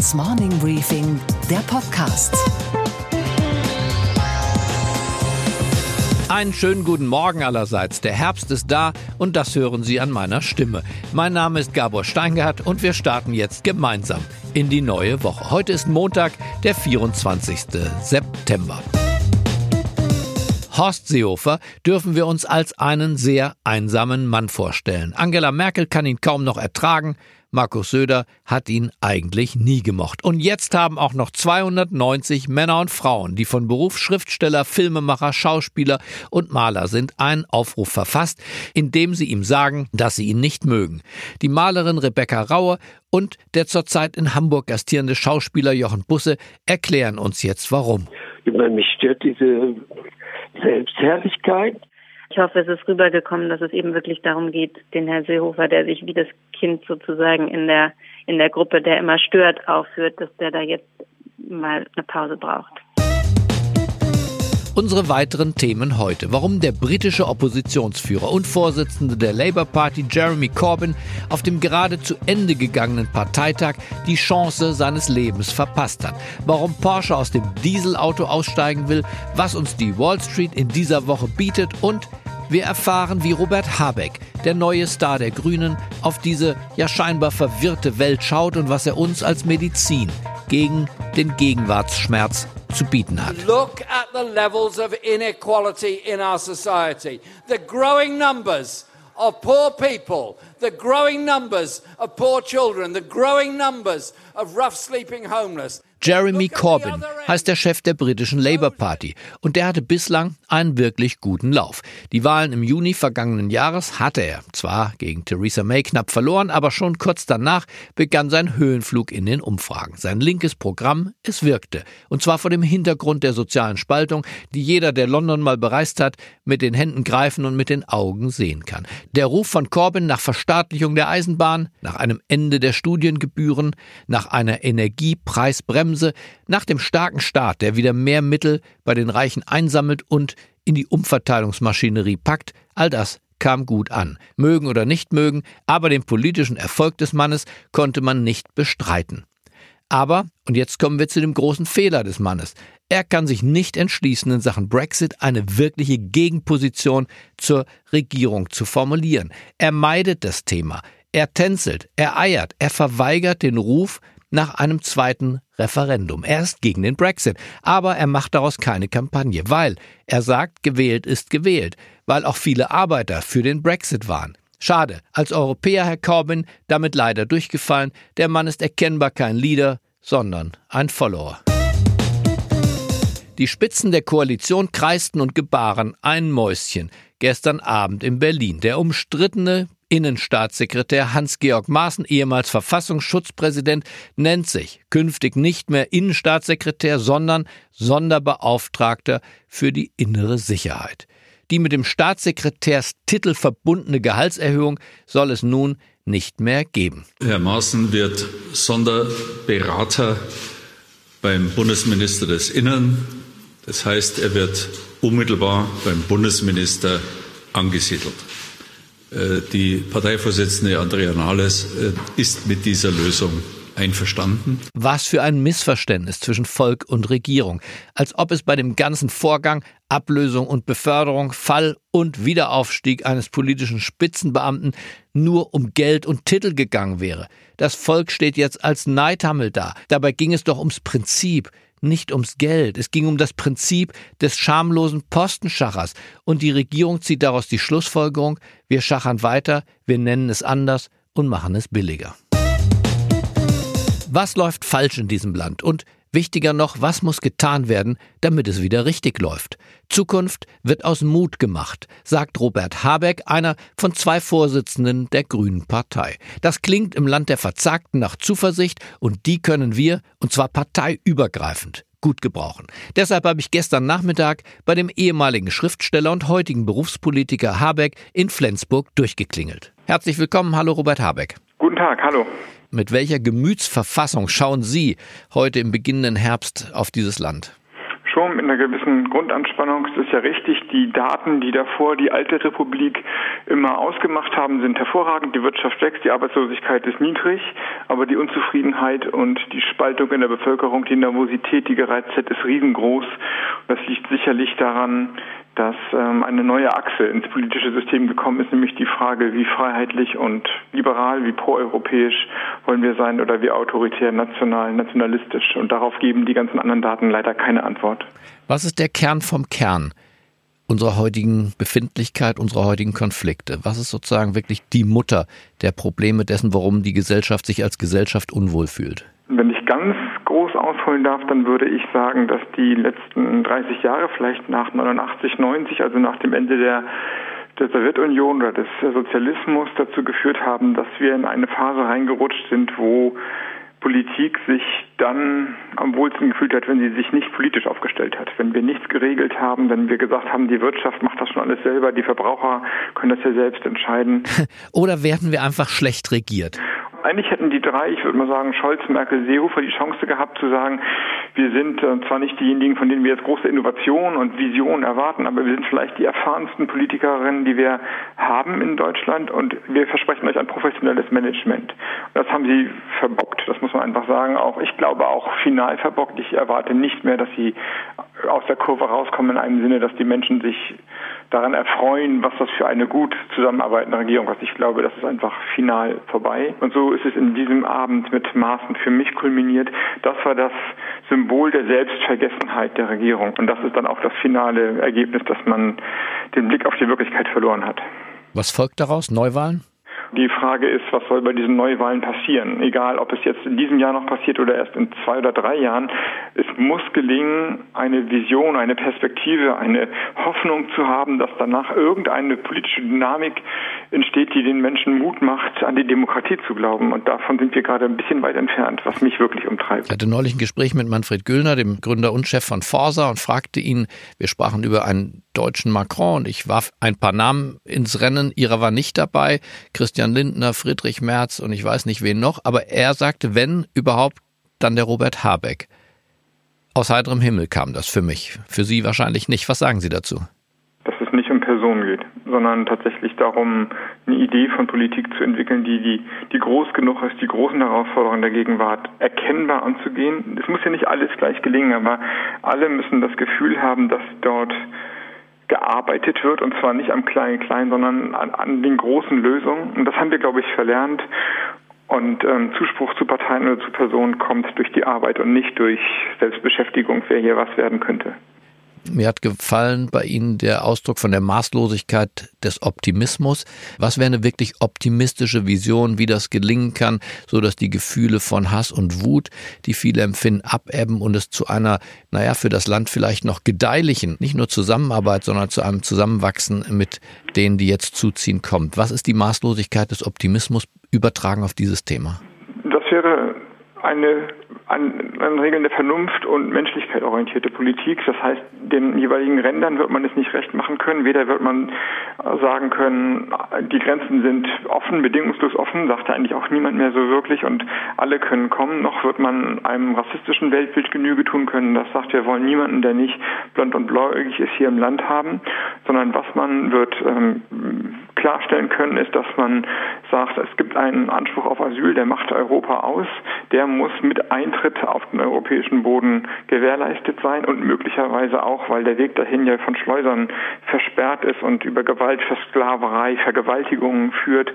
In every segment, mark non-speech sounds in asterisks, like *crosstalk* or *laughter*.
Handelsblatts Morning Briefing, der Podcast. Einen schönen guten Morgen allerseits. Der Herbst ist da und das hören Sie an meiner Stimme. Mein Name ist Gabor Steingart und wir starten jetzt gemeinsam in die neue Woche. Heute ist Montag, der 24. September. Horst Seehofer dürfen wir uns als einen sehr einsamen Mann vorstellen. Angela Merkel kann ihn kaum noch ertragen. Markus Söder hat ihn eigentlich nie gemocht. Und jetzt haben auch noch 290 Männer und Frauen, die von Beruf Schriftsteller, Filmemacher, Schauspieler und Maler sind, einen Aufruf verfasst, in dem sie ihm sagen, dass sie ihn nicht mögen. Die Malerin Rebecca Raue und der zurzeit in Hamburg gastierende Schauspieler Jochen Busse erklären uns jetzt warum. Mich stört diese Selbstherrlichkeit. Ich hoffe, es ist rübergekommen, dass es eben wirklich darum geht, den Herrn Seehofer, der sich wie das Kind sozusagen in der, in der Gruppe, der immer stört, aufführt, dass der da jetzt mal eine Pause braucht. Unsere weiteren Themen heute. Warum der britische Oppositionsführer und Vorsitzende der Labour Party Jeremy Corbyn auf dem gerade zu Ende gegangenen Parteitag die Chance seines Lebens verpasst hat. Warum Porsche aus dem Dieselauto aussteigen will, was uns die Wall Street in dieser Woche bietet und wir erfahren, wie Robert Habeck, der neue Star der Grünen, auf diese ja scheinbar verwirrte Welt schaut und was er uns als Medizin gegen den Gegenwartsschmerz zu bieten hat. Look at the levels of inequality in our society. The growing numbers of poor people, the growing numbers of poor children, the growing numbers of rough sleeping homeless. Jeremy Corbyn heißt der Chef der britischen Labour Party und der hatte bislang einen wirklich guten Lauf. Die Wahlen im Juni vergangenen Jahres hatte er zwar gegen Theresa May knapp verloren, aber schon kurz danach begann sein Höhenflug in den Umfragen. Sein linkes Programm, es wirkte. Und zwar vor dem Hintergrund der sozialen Spaltung, die jeder, der London mal bereist hat, mit den Händen greifen und mit den Augen sehen kann. Der Ruf von Corbyn nach Verstaatlichung der Eisenbahn, nach einem Ende der Studiengebühren, nach einer Energiepreisbremse Bremse nach dem starken Staat, der wieder mehr Mittel bei den Reichen einsammelt und in die Umverteilungsmaschinerie packt, all das kam gut an. Mögen oder nicht mögen, aber den politischen Erfolg des Mannes konnte man nicht bestreiten. Aber, und jetzt kommen wir zu dem großen Fehler des Mannes, er kann sich nicht entschließen, in Sachen Brexit eine wirkliche Gegenposition zur Regierung zu formulieren. Er meidet das Thema, er tänzelt, er eiert, er verweigert den Ruf nach einem zweiten Referendum. Er ist gegen den Brexit, aber er macht daraus keine Kampagne, weil er sagt, gewählt ist gewählt, weil auch viele Arbeiter für den Brexit waren. Schade, als Europäer, Herr Corbyn, damit leider durchgefallen. Der Mann ist erkennbar kein Leader, sondern ein Follower. Die Spitzen der Koalition kreisten und gebaren ein Mäuschen gestern Abend in Berlin. Der umstrittene Innenstaatssekretär Hans-Georg Maaßen, ehemals Verfassungsschutzpräsident, nennt sich künftig nicht mehr Innenstaatssekretär, sondern Sonderbeauftragter für die innere Sicherheit. Die mit dem Staatssekretärstitel verbundene Gehaltserhöhung soll es nun nicht mehr geben. Herr Maaßen wird Sonderberater beim Bundesminister des Innern. Das heißt, er wird unmittelbar beim Bundesminister angesiedelt. Äh, die Parteivorsitzende Andrea Nahles äh, ist mit dieser Lösung einverstanden. Was für ein Missverständnis zwischen Volk und Regierung. Als ob es bei dem ganzen Vorgang Ablösung und Beförderung, Fall und Wiederaufstieg eines politischen Spitzenbeamten nur um Geld und Titel gegangen wäre. Das Volk steht jetzt als Neidhammel da. Dabei ging es doch ums Prinzip, nicht ums Geld. Es ging um das Prinzip des schamlosen Postenschachers. Und die Regierung zieht daraus die Schlussfolgerung, wir schachern weiter, wir nennen es anders und machen es billiger. Was läuft falsch in diesem Land? Und Wichtiger noch, was muss getan werden, damit es wieder richtig läuft? Zukunft wird aus Mut gemacht, sagt Robert Habeck, einer von zwei Vorsitzenden der Grünen Partei. Das klingt im Land der Verzagten nach Zuversicht und die können wir, und zwar parteiübergreifend, gut gebrauchen. Deshalb habe ich gestern Nachmittag bei dem ehemaligen Schriftsteller und heutigen Berufspolitiker Habeck in Flensburg durchgeklingelt. Herzlich willkommen, hallo Robert Habeck. Guten Tag, hallo. Mit welcher Gemütsverfassung schauen Sie heute im beginnenden Herbst auf dieses Land? schon mit einer gewissen Grundanspannung. Es ist ja richtig, die Daten, die davor die alte Republik immer ausgemacht haben, sind hervorragend. Die Wirtschaft wächst, die Arbeitslosigkeit ist niedrig, aber die Unzufriedenheit und die Spaltung in der Bevölkerung, die Nervosität, die Gereiztheit ist riesengroß. Das liegt sicherlich daran, dass ähm, eine neue Achse ins politische System gekommen ist, nämlich die Frage, wie freiheitlich und liberal, wie proeuropäisch wollen wir sein oder wie autoritär, national, nationalistisch. Und darauf geben die ganzen anderen Daten leider keine Antwort. Was ist der Kern vom Kern unserer heutigen Befindlichkeit, unserer heutigen Konflikte? Was ist sozusagen wirklich die Mutter der Probleme dessen, warum die Gesellschaft sich als Gesellschaft unwohl fühlt? Wenn ich ganz groß ausholen darf, dann würde ich sagen, dass die letzten 30 Jahre, vielleicht nach 89, 90, also nach dem Ende der der Sowjetunion oder des Sozialismus dazu geführt haben, dass wir in eine Phase reingerutscht sind, wo Politik sich dann am wohlsten gefühlt hat, wenn sie sich nicht politisch aufgestellt hat. Wenn wir nichts geregelt haben, wenn wir gesagt haben, die Wirtschaft macht das schon alles selber, die Verbraucher können das ja selbst entscheiden. *laughs* Oder werden wir einfach schlecht regiert? Eigentlich hätten die drei, ich würde mal sagen, Scholz, Merkel, Seehofer, die Chance gehabt zu sagen, wir sind äh, zwar nicht diejenigen, von denen wir jetzt große Innovationen und Visionen erwarten, aber wir sind vielleicht die erfahrensten Politikerinnen, die wir haben in Deutschland und wir versprechen euch ein professionelles Management. Und das haben sie verbockt, das muss man einfach sagen. Auch ich glaube auch final verbockt. Ich erwarte nicht mehr, dass sie aus der Kurve rauskommen in einem Sinne, dass die Menschen sich daran erfreuen, was das für eine gut zusammenarbeitende Regierung ist. Ich glaube, das ist einfach final vorbei. Und so ist es in diesem Abend mit Maßen für mich kulminiert. Das war das Symbol der Selbstvergessenheit der Regierung. Und das ist dann auch das finale Ergebnis, dass man den Blick auf die Wirklichkeit verloren hat. Was folgt daraus? Neuwahlen? Die Frage ist, was soll bei diesen Neuwahlen passieren? Egal, ob es jetzt in diesem Jahr noch passiert oder erst in zwei oder drei Jahren. Es muss gelingen, eine Vision, eine Perspektive, eine Hoffnung zu haben, dass danach irgendeine politische Dynamik entsteht, die den Menschen Mut macht, an die Demokratie zu glauben. Und davon sind wir gerade ein bisschen weit entfernt, was mich wirklich umtreibt. Ich hatte neulich ein Gespräch mit Manfred Güllner, dem Gründer und Chef von Forsa, und fragte ihn, wir sprachen über einen deutschen Macron ich warf ein paar Namen ins Rennen. Ihrer war nicht dabei. Christian Christian Lindner, Friedrich Merz und ich weiß nicht wen noch, aber er sagte, wenn überhaupt, dann der Robert Habeck. Aus heiterem Himmel kam das für mich, für Sie wahrscheinlich nicht. Was sagen Sie dazu? Dass es nicht um Personen geht, sondern tatsächlich darum, eine Idee von Politik zu entwickeln, die, die, die groß genug ist, die großen Herausforderungen der Gegenwart erkennbar anzugehen. Es muss ja nicht alles gleich gelingen, aber alle müssen das Gefühl haben, dass dort gearbeitet wird und zwar nicht am kleinen Klein, sondern an, an den großen Lösungen. Und das haben wir, glaube ich, verlernt. Und ähm, Zuspruch zu Parteien oder zu Personen kommt durch die Arbeit und nicht durch Selbstbeschäftigung, wer hier was werden könnte. Mir hat gefallen bei Ihnen der Ausdruck von der Maßlosigkeit des Optimismus. Was wäre eine wirklich optimistische Vision, wie das gelingen kann, so dass die Gefühle von Hass und Wut, die viele empfinden, abebben und es zu einer, naja, für das Land vielleicht noch gedeihlichen, nicht nur Zusammenarbeit, sondern zu einem Zusammenwachsen mit denen, die jetzt zuziehen, kommt. Was ist die Maßlosigkeit des Optimismus übertragen auf dieses Thema? Das wäre eine an, an Regeln der Vernunft und Menschlichkeit orientierte Politik. Das heißt, den jeweiligen Rändern wird man es nicht recht machen können. Weder wird man sagen können, die Grenzen sind offen, bedingungslos offen, sagt eigentlich auch niemand mehr so wirklich und alle können kommen. Noch wird man einem rassistischen Weltbild Genüge tun können, das sagt, wir wollen niemanden, der nicht blond und blauäugig ist, hier im Land haben, sondern was man wird ähm, klarstellen können, ist, dass man sagt, es gibt einen Anspruch auf Asyl, der macht Europa aus, der muss mit Eintritt auf den europäischen Boden gewährleistet sein und möglicherweise auch, weil der Weg dahin ja von Schleusern versperrt ist und über Gewalt, Versklaverei, Vergewaltigungen führt,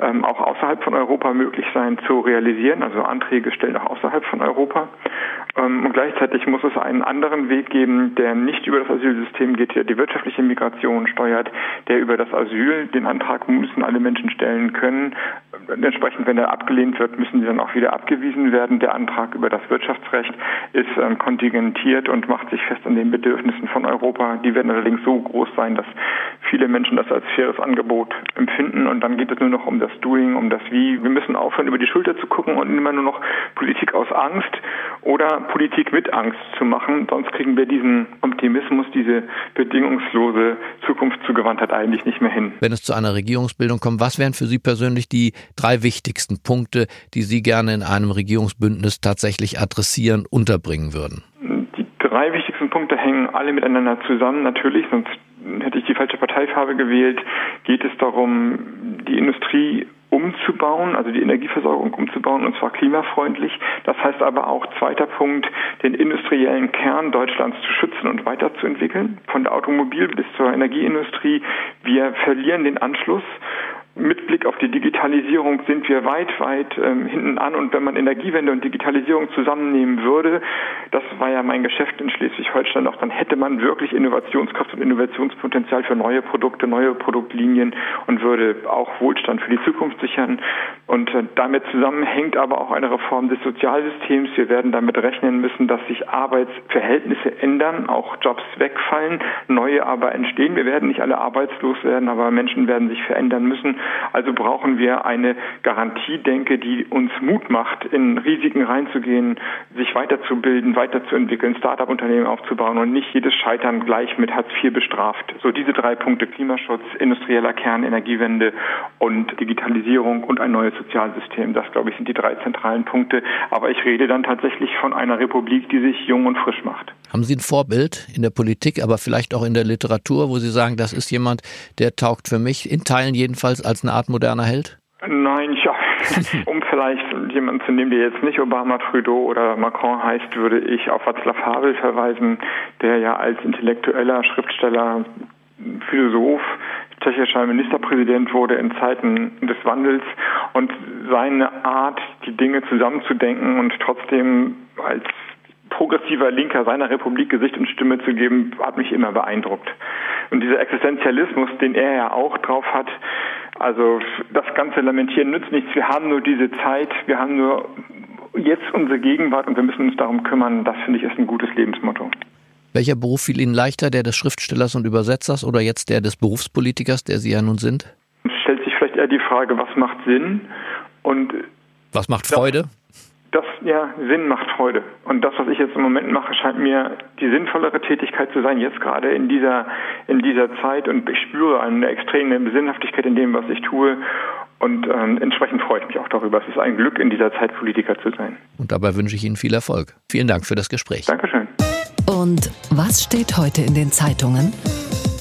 ähm, auch außerhalb von Europa möglich sein zu realisieren, also Anträge stellen auch außerhalb von Europa. Ähm, und gleichzeitig muss es einen anderen Weg geben, der nicht über das Asylsystem geht, der die wirtschaftliche Migration steuert, der über das Asyl den Antrag müssen alle Menschen stellen können. können, Entsprechend, wenn er abgelehnt wird, müssen sie dann auch wieder abgewiesen werden. Der Antrag über das Wirtschaftsrecht ist ähm, kontingentiert und macht sich fest an den Bedürfnissen von Europa. Die werden allerdings so groß sein, dass viele Menschen das als faires Angebot empfinden. Und dann geht es nur noch um das Doing, um das Wie. Wir müssen aufhören, über die Schulter zu gucken und immer nur noch Politik aus Angst oder Politik mit Angst zu machen. Sonst kriegen wir diesen Optimismus, diese bedingungslose Zukunftszugewandtheit eigentlich nicht mehr hin. Wenn es zu einer Regierungsbildung kommt, was wären für Sie persönlich die drei wichtigsten Punkte, die Sie gerne in einem Regierungsbündnis tatsächlich adressieren, unterbringen würden? drei wichtigsten Punkte hängen alle miteinander zusammen. Natürlich, sonst hätte ich die falsche Parteifarbe gewählt, geht es darum, die Industrie umzubauen, also die Energieversorgung umzubauen, und zwar klimafreundlich. Das heißt aber auch, zweiter Punkt, den industriellen Kern Deutschlands zu schützen und weiterzuentwickeln, von der Automobil- bis zur Energieindustrie. Wir verlieren den Anschluss mit Blick auf die Digitalisierung sind wir weit, weit ähm, hinten an. Und wenn man Energiewende und Digitalisierung zusammennehmen würde, das war ja mein Geschäft in Schleswig-Holstein auch, dann hätte man wirklich Innovationskraft und Innovationspotenzial für neue Produkte, neue Produktlinien und würde auch Wohlstand für die Zukunft sichern. Und äh, damit zusammenhängt aber auch eine Reform des Sozialsystems. Wir werden damit rechnen müssen, dass sich Arbeitsverhältnisse ändern, auch Jobs wegfallen, neue aber entstehen. Wir werden nicht alle arbeitslos werden, aber Menschen werden sich verändern müssen. Also brauchen wir eine Garantie, denke, die uns Mut macht, in Risiken reinzugehen, sich weiterzubilden, weiterzuentwickeln, Start-up-Unternehmen aufzubauen und nicht jedes Scheitern gleich mit Hartz IV bestraft. So diese drei Punkte Klimaschutz, industrieller Kern, Energiewende und Digitalisierung und ein neues Sozialsystem. Das, glaube ich, sind die drei zentralen Punkte. Aber ich rede dann tatsächlich von einer Republik, die sich jung und frisch macht. Haben Sie ein Vorbild in der Politik, aber vielleicht auch in der Literatur, wo Sie sagen, das ist jemand, der taugt für mich in Teilen jedenfalls als eine Art moderner Held? Nein, ja. *laughs* um vielleicht jemanden zu nehmen, der jetzt nicht Obama, Trudeau oder Macron heißt, würde ich auf Václav Havel verweisen, der ja als intellektueller Schriftsteller, Philosoph, tschechischer Ministerpräsident wurde in Zeiten des Wandels und seine Art, die Dinge zusammenzudenken und trotzdem als progressiver Linker seiner Republik Gesicht und Stimme zu geben, hat mich immer beeindruckt. Und dieser Existenzialismus, den er ja auch drauf hat, also das ganze Lamentieren nützt nichts. Wir haben nur diese Zeit, wir haben nur jetzt unsere Gegenwart und wir müssen uns darum kümmern. Das finde ich ist ein gutes Lebensmotto. Welcher Beruf fiel Ihnen leichter, der des Schriftstellers und Übersetzers oder jetzt der des Berufspolitikers, der Sie ja nun sind? Es stellt sich vielleicht eher die Frage, was macht Sinn und was macht Freude? das ja Sinn macht Freude. Und das, was ich jetzt im Moment mache, scheint mir die sinnvollere Tätigkeit zu sein, jetzt gerade in dieser, in dieser Zeit. Und ich spüre eine extreme Sinnhaftigkeit in dem, was ich tue. Und ähm, entsprechend freue ich mich auch darüber. Es ist ein Glück, in dieser Zeit Politiker zu sein. Und dabei wünsche ich Ihnen viel Erfolg. Vielen Dank für das Gespräch. Dankeschön. Und was steht heute in den Zeitungen?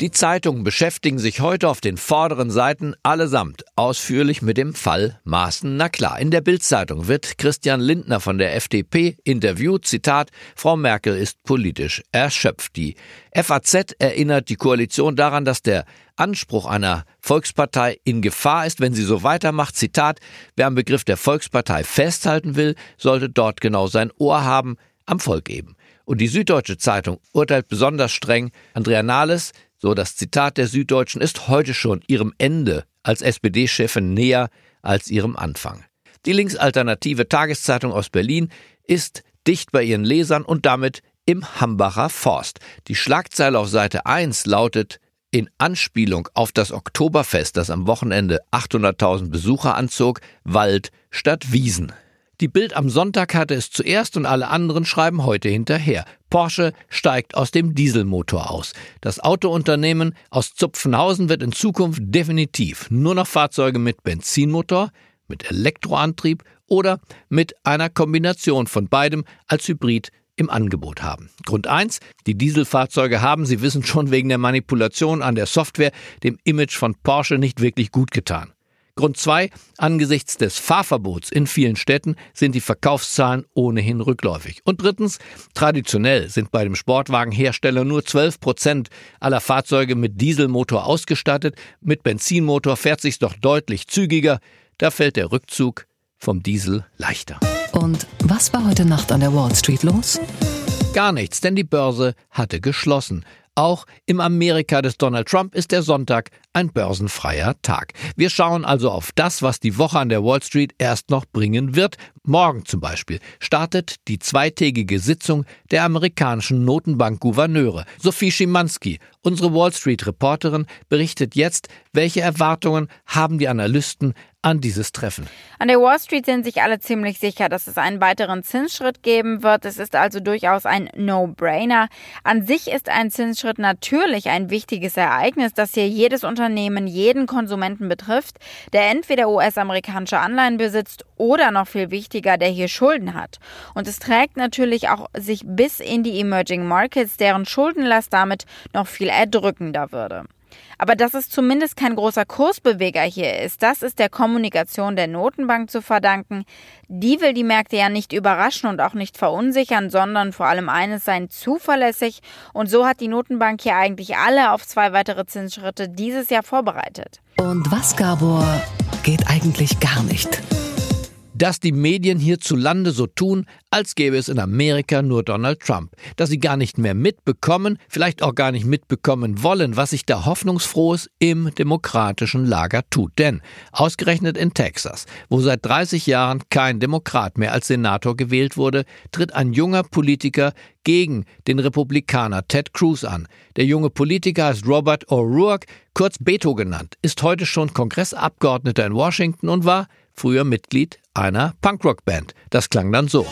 Die Zeitungen beschäftigen sich heute auf den vorderen Seiten allesamt ausführlich mit dem Fall Maaßen. Na klar, in der Bildzeitung wird Christian Lindner von der FDP interviewt. Zitat: Frau Merkel ist politisch erschöpft. Die FAZ erinnert die Koalition daran, dass der Anspruch einer Volkspartei in Gefahr ist, wenn sie so weitermacht. Zitat: Wer am Begriff der Volkspartei festhalten will, sollte dort genau sein Ohr haben, am Volk eben. Und die Süddeutsche Zeitung urteilt besonders streng. Andrea Nahles so das Zitat der Süddeutschen ist heute schon ihrem Ende als SPD-Chefin näher als ihrem Anfang. Die linksalternative Tageszeitung aus Berlin ist dicht bei ihren Lesern und damit im Hambacher Forst. Die Schlagzeile auf Seite 1 lautet in Anspielung auf das Oktoberfest, das am Wochenende 800.000 Besucher anzog, Wald statt Wiesen. Die Bild am Sonntag hatte es zuerst und alle anderen schreiben heute hinterher. Porsche steigt aus dem Dieselmotor aus. Das Autounternehmen aus Zupfenhausen wird in Zukunft definitiv nur noch Fahrzeuge mit Benzinmotor, mit Elektroantrieb oder mit einer Kombination von beidem als Hybrid im Angebot haben. Grund eins: Die Dieselfahrzeuge haben, Sie wissen schon wegen der Manipulation an der Software, dem Image von Porsche nicht wirklich gut getan. Grund zwei: Angesichts des Fahrverbots in vielen Städten sind die Verkaufszahlen ohnehin rückläufig. Und drittens, traditionell sind bei dem Sportwagenhersteller nur 12 Prozent aller Fahrzeuge mit Dieselmotor ausgestattet. Mit Benzinmotor fährt sich's doch deutlich zügiger. Da fällt der Rückzug vom Diesel leichter. Und was war heute Nacht an der Wall Street los? Gar nichts, denn die Börse hatte geschlossen. Auch im Amerika des Donald Trump ist der Sonntag ein börsenfreier Tag. Wir schauen also auf das, was die Woche an der Wall Street erst noch bringen wird. Morgen zum Beispiel startet die zweitägige Sitzung der amerikanischen Notenbank-Gouverneure. Sophie Schimanski, unsere Wall Street-Reporterin, berichtet jetzt, welche Erwartungen haben die Analysten an dieses Treffen. An der Wall Street sind sich alle ziemlich sicher, dass es einen weiteren Zinsschritt geben wird. Es ist also durchaus ein No-Brainer. An sich ist ein Zinsschritt natürlich ein wichtiges Ereignis, das hier jedes Unternehmen, jeden Konsumenten betrifft, der entweder US-amerikanische Anleihen besitzt oder noch viel wichtiger, der hier Schulden hat. Und es trägt natürlich auch sich bis in die Emerging Markets, deren Schuldenlast damit noch viel erdrückender würde. Aber dass es zumindest kein großer Kursbeweger hier ist, das ist der Kommunikation der Notenbank zu verdanken. Die will die Märkte ja nicht überraschen und auch nicht verunsichern, sondern vor allem eines sein, zuverlässig. Und so hat die Notenbank hier eigentlich alle auf zwei weitere Zinsschritte dieses Jahr vorbereitet. Und was, Gabor, geht eigentlich gar nicht? Dass die Medien hierzulande so tun, als gäbe es in Amerika nur Donald Trump, dass sie gar nicht mehr mitbekommen, vielleicht auch gar nicht mitbekommen wollen, was sich da hoffnungsfrohes im demokratischen Lager tut. Denn ausgerechnet in Texas, wo seit 30 Jahren kein Demokrat mehr als Senator gewählt wurde, tritt ein junger Politiker gegen den Republikaner Ted Cruz an. Der junge Politiker heißt Robert O'Rourke, kurz Beto genannt, ist heute schon Kongressabgeordneter in Washington und war früher Mitglied einer Punkrock-Band. Das klang dann so.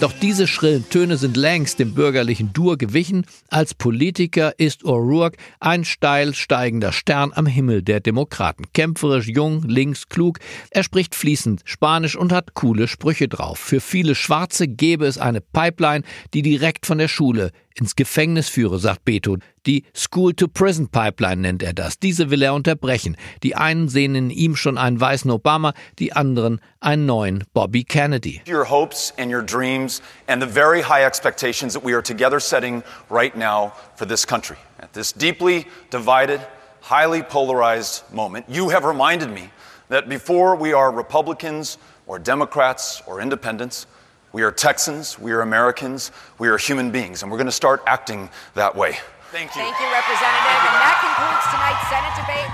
Doch diese schrillen Töne sind längst dem bürgerlichen Dur gewichen. Als Politiker ist O'Rourke ein steil steigender Stern am Himmel der Demokraten. Kämpferisch, jung, links, klug. Er spricht fließend Spanisch und hat coole Sprüche drauf. Für viele Schwarze gäbe es eine Pipeline, die direkt von der Schule ins Gefängnis führe, sagt Beto. Die School-to-Prison-Pipeline nennt er das. Diese will er unterbrechen. Die einen sehen in ihm schon einen weißen Obama, die anderen einen neuen Bobby Kennedy. Your hopes and your dreams and the very high expectations that we are together setting right now for this country. At this deeply divided, highly polarized moment, you have reminded me that before we are Republicans or Democrats or independents, We are Texans, we are Americans, we are human beings, and we're going to start acting that way. Thank you. Thank you, Representative.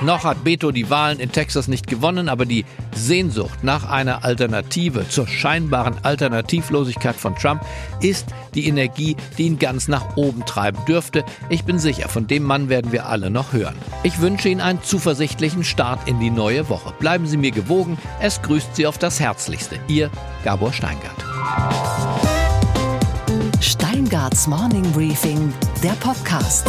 Noch hat Beto die Wahlen in Texas nicht gewonnen, aber die Sehnsucht nach einer Alternative zur scheinbaren Alternativlosigkeit von Trump ist die Energie, die ihn ganz nach oben treiben dürfte. Ich bin sicher, von dem Mann werden wir alle noch hören. Ich wünsche Ihnen einen zuversichtlichen Start in die neue Woche. Bleiben Sie mir gewogen. Es grüßt Sie auf das Herzlichste. Ihr Gabor Steingart. Steingarts Morning Briefing, der Podcast.